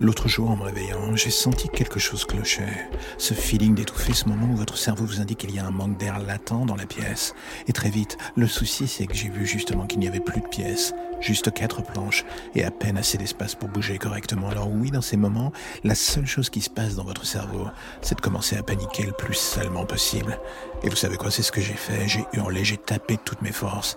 L'autre jour, en me réveillant, j'ai senti que quelque chose clochait. Ce feeling d'étouffer, ce moment où votre cerveau vous indique qu'il y a un manque d'air latent dans la pièce. Et très vite, le souci, c'est que j'ai vu justement qu'il n'y avait plus de pièces, juste quatre planches, et à peine assez d'espace pour bouger correctement. Alors oui, dans ces moments, la seule chose qui se passe dans votre cerveau, c'est de commencer à paniquer le plus salement possible. Et vous savez quoi, c'est ce que j'ai fait. J'ai hurlé, j'ai tapé toutes mes forces.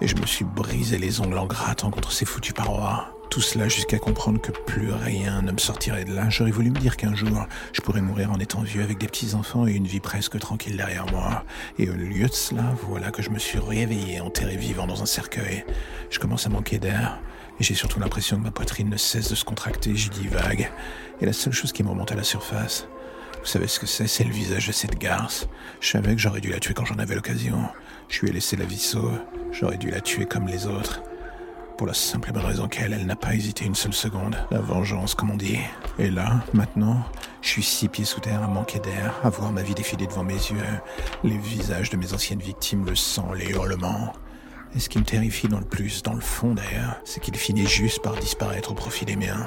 Et je me suis brisé les ongles en grattant contre ces foutues parois. Tout cela jusqu'à comprendre que plus rien ne me sortirait de là. J'aurais voulu me dire qu'un jour, je pourrais mourir en étant vieux avec des petits-enfants et une vie presque tranquille derrière moi. Et au lieu de cela, voilà que je me suis réveillé enterré vivant dans un cercueil. Je commence à manquer d'air. Et j'ai surtout l'impression que ma poitrine ne cesse de se contracter, j'y dis vague. Et la seule chose qui me remonte à la surface, vous savez ce que c'est? C'est le visage de cette garce. Je savais que j'aurais dû la tuer quand j'en avais l'occasion. Je lui ai laissé la vie sauve. J'aurais dû la tuer comme les autres. Pour la simple et bonne raison qu'elle, elle n'a pas hésité une seule seconde. La vengeance, comme on dit. Et là, maintenant, je suis six pieds sous terre à manquer d'air, à voir ma vie défiler devant mes yeux, les visages de mes anciennes victimes, le sang, les hurlements. Et ce qui me terrifie dans le plus, dans le fond d'ailleurs, c'est qu'il finit juste par disparaître au profit des miens.